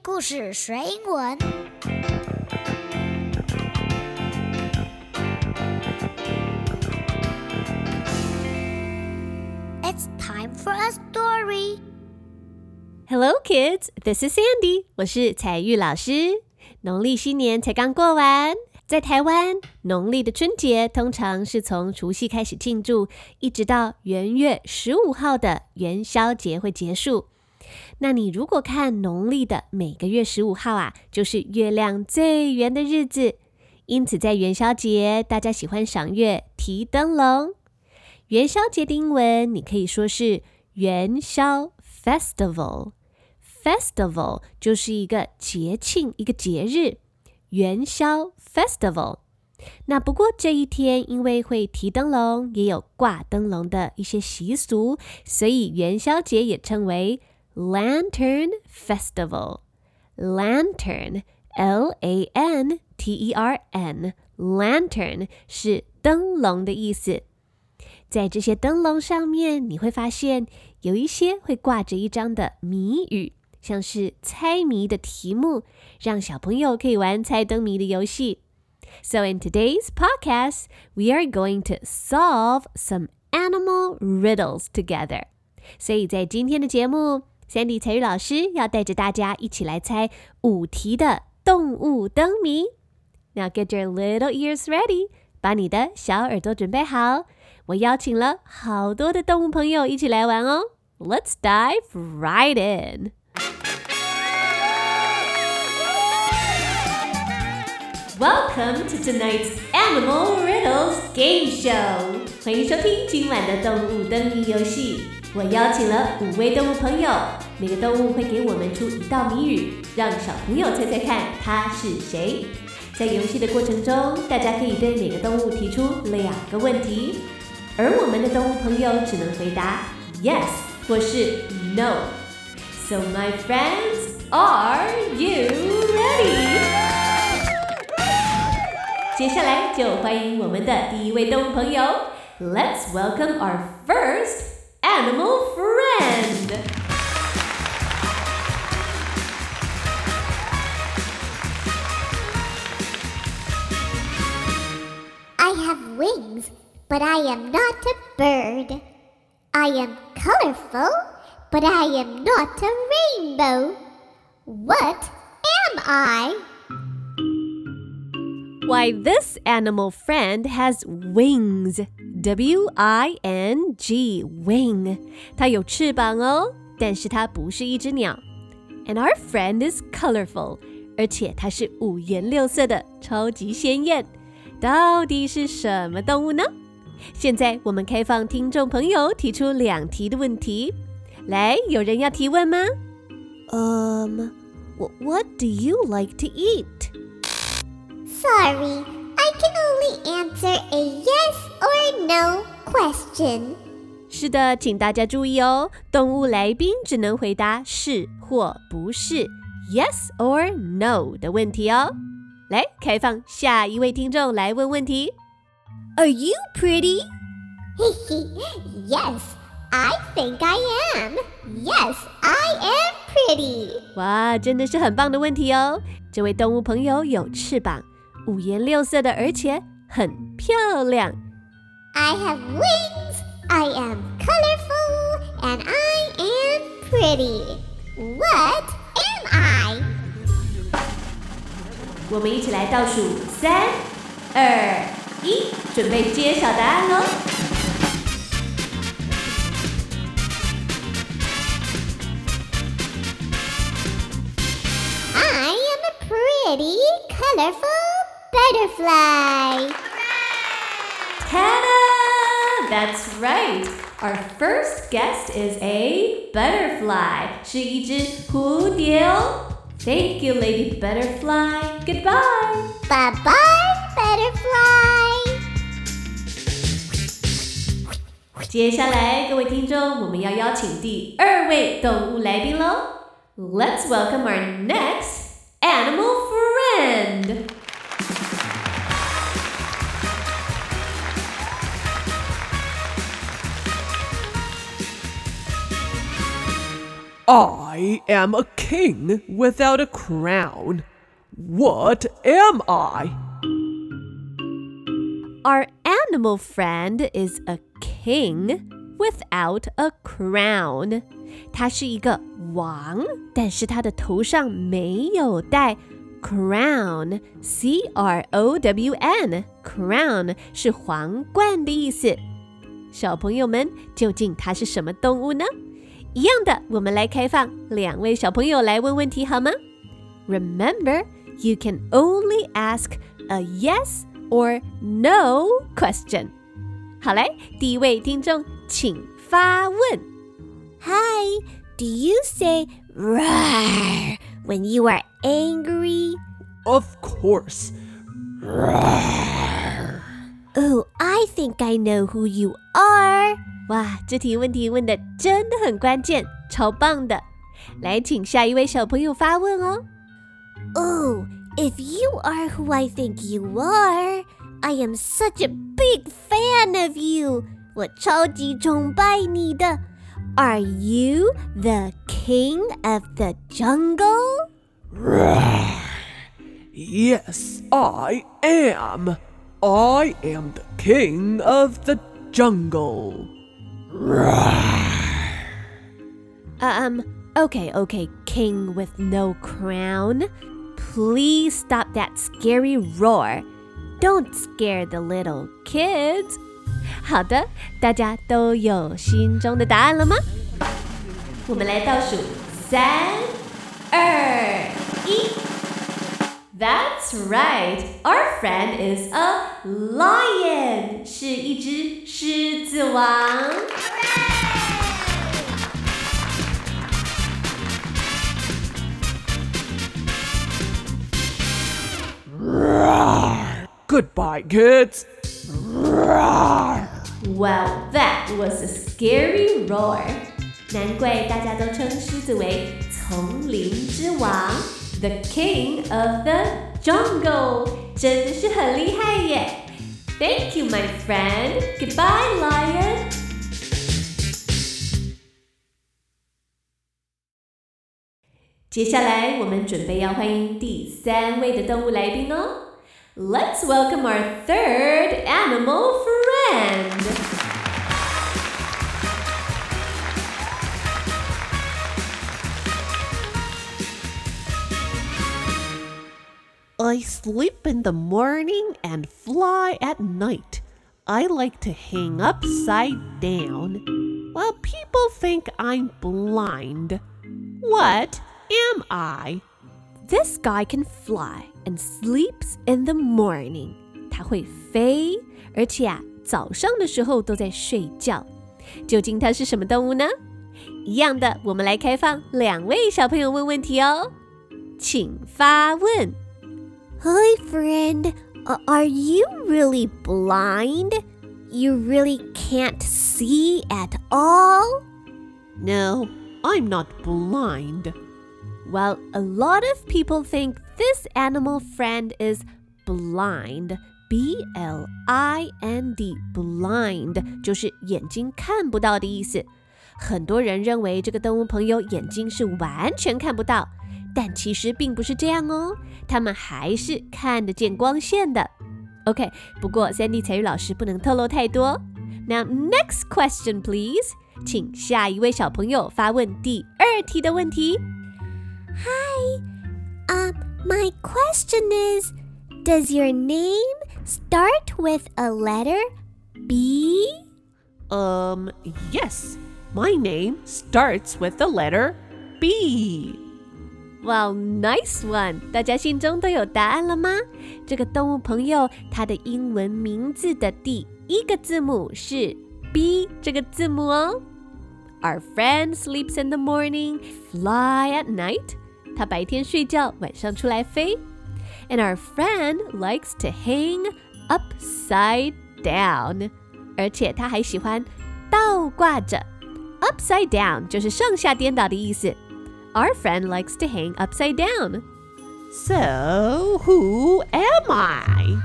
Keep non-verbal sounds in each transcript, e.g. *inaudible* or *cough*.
故事学英文。It's time for a story. Hello, kids. This is Sandy. 我是彩玉老师。农历新年才刚过完，在台湾，农历的春节通常是从除夕开始庆祝，一直到元月十五号的元宵节会结束。那你如果看农历的每个月十五号啊，就是月亮最圆的日子。因此，在元宵节，大家喜欢赏月、提灯笼。元宵节的英文，你可以说是元宵 （Festival）。Festival 就是一个节庆、一个节日。元宵 （Festival）。那不过这一天，因为会提灯笼，也有挂灯笼的一些习俗，所以元宵节也称为。Lantern Festival. Lantern, L A N T E R N. Lantern 是灯笼的意思。在这些灯笼上面，你会发现有一些会挂着一张的谜语，像是猜谜的题目，让小朋友可以玩猜灯谜的游戏。So in today's podcast, we are going to solve some animal riddles together. 所以在今天的节目。 Sandy 彩玉老师要带着大家一起来猜五题的动物灯谜。Now get your little ears ready，把你的小耳朵准备好。我邀请了好多的动物朋友一起来玩哦。Let's dive right in. Welcome to tonight's Animal Riddles Game Show。欢迎收听今晚的动物灯谜游戏。我邀请了五位动物朋友，每个动物会给我们出一道谜语，让小朋友猜猜看它是谁。在游戏的过程中，大家可以对每个动物提出两个问题，而我们的动物朋友只能回答 yes 或是 no。So my friends, are you ready？接下来就欢迎我们的第一位动物朋友，Let's welcome our first animal friend. but I am not a bird. I am colorful, but I am not a rainbow. What am I? Why, this animal friend has wings. W I N G wing，它有翅膀哦，但是它不是一只鸟。And our friend is colorful，而且它是五颜六色的，超级鲜艳。到底是什么动物呢？ 现在我们开放听众朋友提出两题的问题。来，有人要提问吗？Um, what do you like to eat? Sorry. I can only answer a yes or no question. 是的，请大家注意哦，动物来宾只能回答是或不是，yes or no 的问题哦。来，开放下一位听众来问问题。Are you pretty? *laughs* yes, I think I am. Yes, I am pretty. 哇，真的是很棒的问题哦。这位动物朋友有翅膀。五颜六色的，而且很漂亮。I have wings, I am colorful, and I am pretty. What am I? 我们一起来倒数三、二、 一，准备揭晓答案喽！I am a pretty, colorful butterfly. Ta-da! That's right. Our first guest is a butterfly. 是一只蝴蝶哦。Thank you, Lady Butterfly. Goodbye. Bye bye, butterfly. 接下来，各位听众，我们要邀请第二位动物来宾喽。Let's welcome our next animal friend. I I am a king without a crown. What am I? Our animal friend is a king without a crown. 他是一个王，但是他的头上没有戴 crown，c r o w n，crown 是皇冠的意思。小朋友们，究竟它是什么动物呢？一样的，我们来开放两位小朋友来问问题好吗？Remember, you can only ask a yes or no question. 好嘞，第一位听众请发问。Hi, do you say roar when you are angry? Of course. Oh, I think I know who you are. 哇，这题问题问的真的很关键，超棒的！来，请下一位小朋友发问哦。 Oh, if you are who I think you are, I am such a big fan of you. 我超级崇拜你的。Are you the king of the jungle? Yes, I am. I am the king of the jungle. Um, okay, okay, king with no crown. Please stop that scary roar. Don't scare the little kids. 好的，大家都有心中的答案了吗？我们来倒数三、二、一。That's right. Our friend is a lion. 是一只狮子王。 Goodbye, kids. Well, that was a scary roar. 难怪大家都称狮子为丛林之王，the king of the jungle，真的是很厉害耶！Thank you, my friend. Goodbye, lion. 接下来，我们准备要欢迎第三位的动物来宾哦。Let's welcome our third animal friend. I sleep in the morning and fly at night. I like to hang upside down. Well, people think I'm blind. What am I? This guy can fly and sleeps in the morning. 他会飞，而且啊，早上的时候都在睡觉。究竟它是什么动物呢？一样的，我们来开放两位小朋友问问题哦，请发问。 Hi, friend. Uh, are you really blind? You really can't see at all? No, I'm not blind. Well, a lot of people think this animal friend is blind. B L I N D blind 就是眼睛看不到的意思。很多人认为这个动物朋友眼睛是完全看不到，但其实并不是这样哦，它们还是看得见光线的。OK，不过 Sandy 采聿老师不能透露太多。Now next question please，请下一位小朋友发问第二题的问题。Um, my question is Does your name start with a letter B? Um, yes. My name starts with the letter B. Wow, nice one！大家心中都有答案了吗？这个动物朋友，它的英文名字的第一个字母是 B 这个字母哦。Our friend sleeps in the morning, fly at night。 他白天睡觉，晚上出来飞。And our friend likes to hang upside down，而且他还喜欢倒挂着。Upside down 就是上下颠倒的意思。Our friend likes to hang upside down. So, who am I?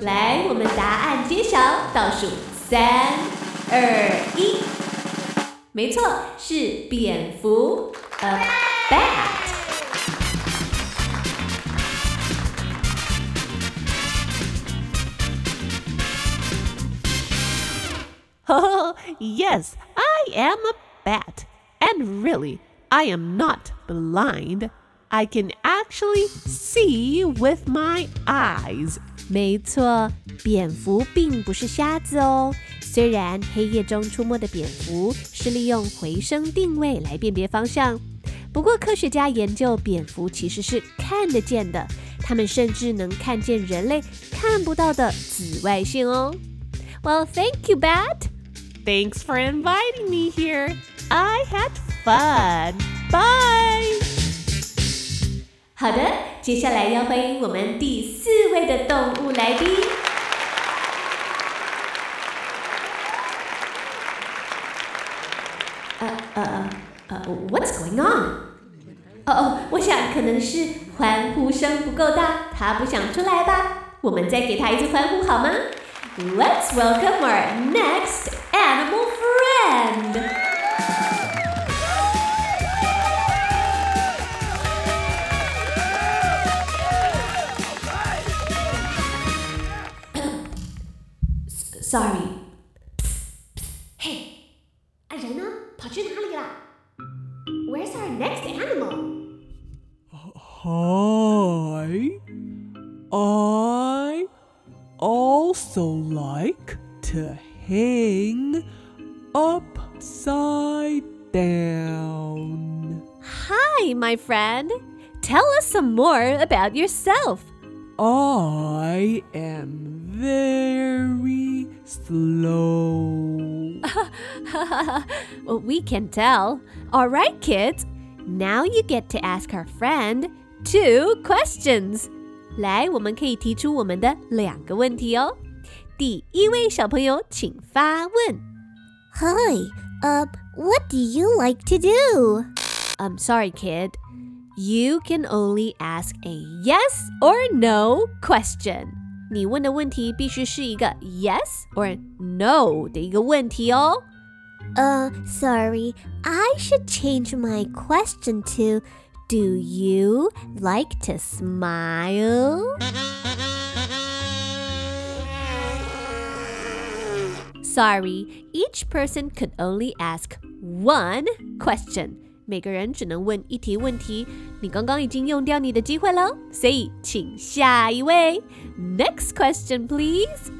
来，我们答案揭晓，倒数三、二、一。 没错，是蝙蝠，a bat。 Oh, *laughs* yes, I am a bat. And really, I am not blind. I can actually see with my eyes. 没错，蝙蝠并不是瞎子哦。 虽然黑夜中出没的蝙蝠是利用回声定位来辨别方向，不过科学家研究蝙蝠其实是看得见的，它们甚至能看见人类看不到的紫外线哦。Well, thank you, Bat. Thanks for inviting me here. I had fun. Bye. 好的，接下来要欢迎我们第四位的动物来宾。呃呃呃，What's going on？哦哦，我想可能是欢呼声不够大，他不想出来吧？我们再给他一次欢呼好吗？Let's welcome our next animal friend. *coughs* Sorry. 跑去哪里了？Where's our next animal? Hi. I also like to hang upside down. Hi, my friend. Tell us some more about yourself. I am very slow. well, *laughs* we can tell. All right, kids. Now you get to ask our friend two questions. 来，我们可以提出我们的两个问题哦。第一位小朋友，请发问。 Hi, uh, what do you like to do? I'm sorry, kid. You can only ask a yes or no question. 你问的问题必须是一个 yes or no 的一个问题哦。 Uh, sorry, I should change my question to Do you like to smile? Sorry, each person could only ask one question. 每个人只能问一题问题。你刚刚已经用掉你的机会了，所以请下一位。Next question, please.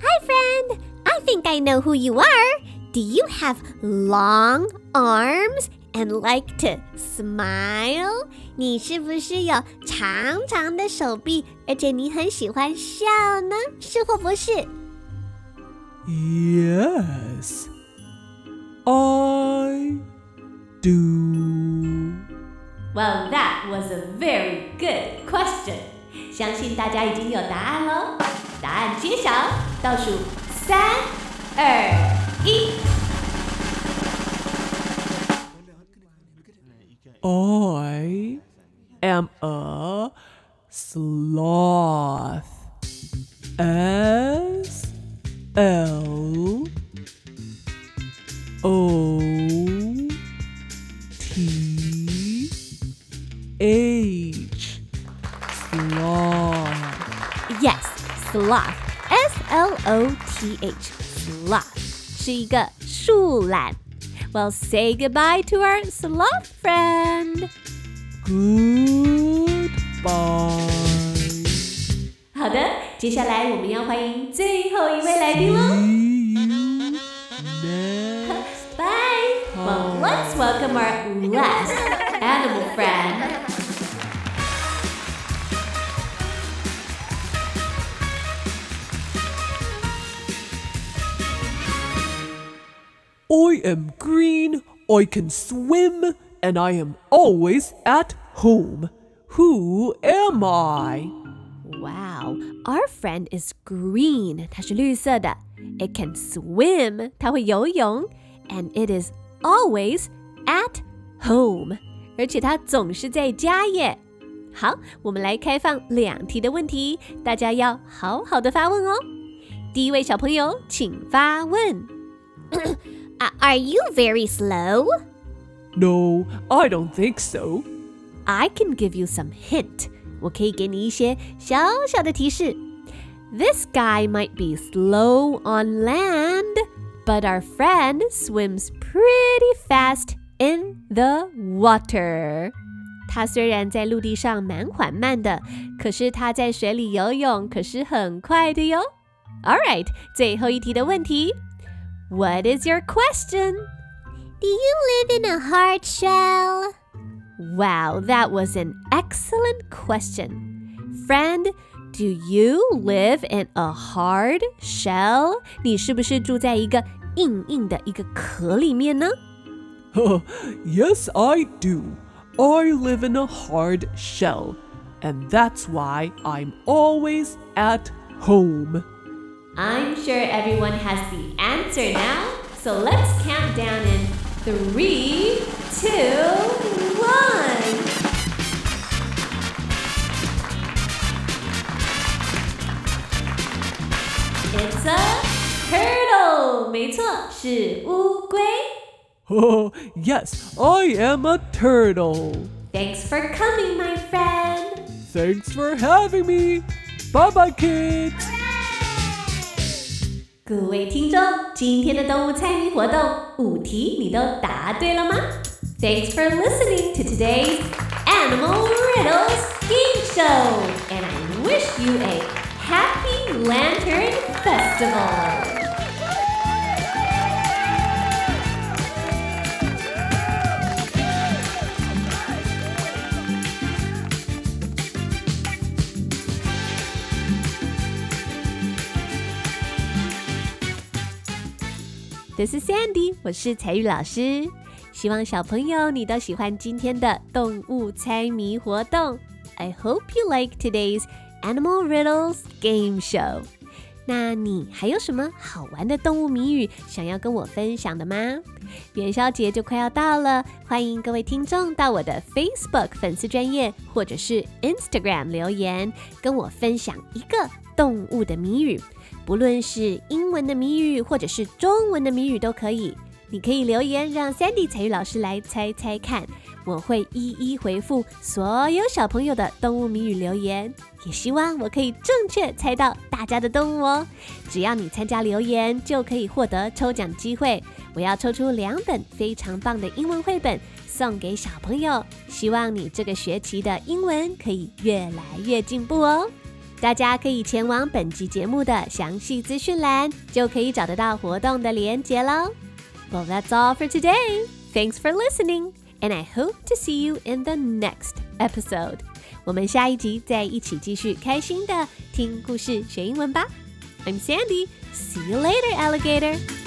Hi, friend. I think I know who you are. Do you have long arms and like to smile? 你是不是有长长的手臂，而且你很喜欢笑呢？是或不是？ Yes, I do. Well, that was a very good question. 相信大家已经有答案喽。答案揭晓，倒数三、二、一。 I am a sloth. S L H. Sloth. Yes, sloth. S L O T H. Sloth 是一个树懒。Well, say goodbye to our sloth friend. Goodbye. 好的，接下来我们要欢迎最后一位来宾喽。 See you next Bye. Well, let's welcome our last animal friend. am green, I can swim, and I am always at home. Who am I? Wow, our friend is green. 它是绿色的。It can swim. 它会游泳。And it is always at home. 而且它总是在家耶。好，我们来开放两题的问题，大家要好好的发问哦。第一位小朋友，请发问。 A- are you very slow? No, I don't think so. I can give you some hint. 我可以给你一些小小的提示。This guy might be slow on land, but our friend swims pretty fast in the water. 他虽然在陆地上蛮缓慢的，可是他在水里游泳可是很快的哟。All right，最后一题的问题 ，What is your question? Do you live in a hard shell? Wow, that was an excellent question. Friend, do you live in a hard shell? 你是不是住在一个硬硬的一个壳里面呢？ yes, I do. I live in a hard shell, and that's why I'm always at home. I'm sure everyone has the answer now. So let's count down in three, two, one. It's a turtle. 没错，是乌龟。 Oh, *laughs* yes, I am a turtle. Thanks for coming, my friend. Thanks for having me. Bye bye, kids. 各位听众，今天的动物猜谜活动五题你都答对了吗？Thanks for listening to today's Animal Riddles Game Show, and I wish you a happy Lantern Festival. This is Sandy，我是彩玉老师。希望小朋友你都喜欢今天的动物猜谜活动。I hope you like today's Animal Riddles Game Show。那你还有什么好玩的动物谜语想要跟我分享的吗？元宵节就快要到了，欢迎各位听众到我的 Facebook 粉丝专页或者是 Instagram 留言，跟我分享一个动物的谜语。不论是英文的谜语或者是中文的谜语都可以，你可以留言让 Sandy 彩玉老师来猜猜看，我会一一回复所有小朋友的动物谜语留言，也希望我可以正确猜到大家的动物哦。只要你参加留言，就可以获得抽奖机会。我要抽出两本非常棒的英文绘本送给小朋友，希望你这个学期的英文可以越来越进步哦。大家可以前往本集节目的详细资讯栏，就可以找得到活动的连接喽。Well, that's all for today. Thanks for listening, and I hope to see you in the next episode. 我们下一集再一起继续开心的听故事学英文吧。I'm Sandy. See you later, alligator.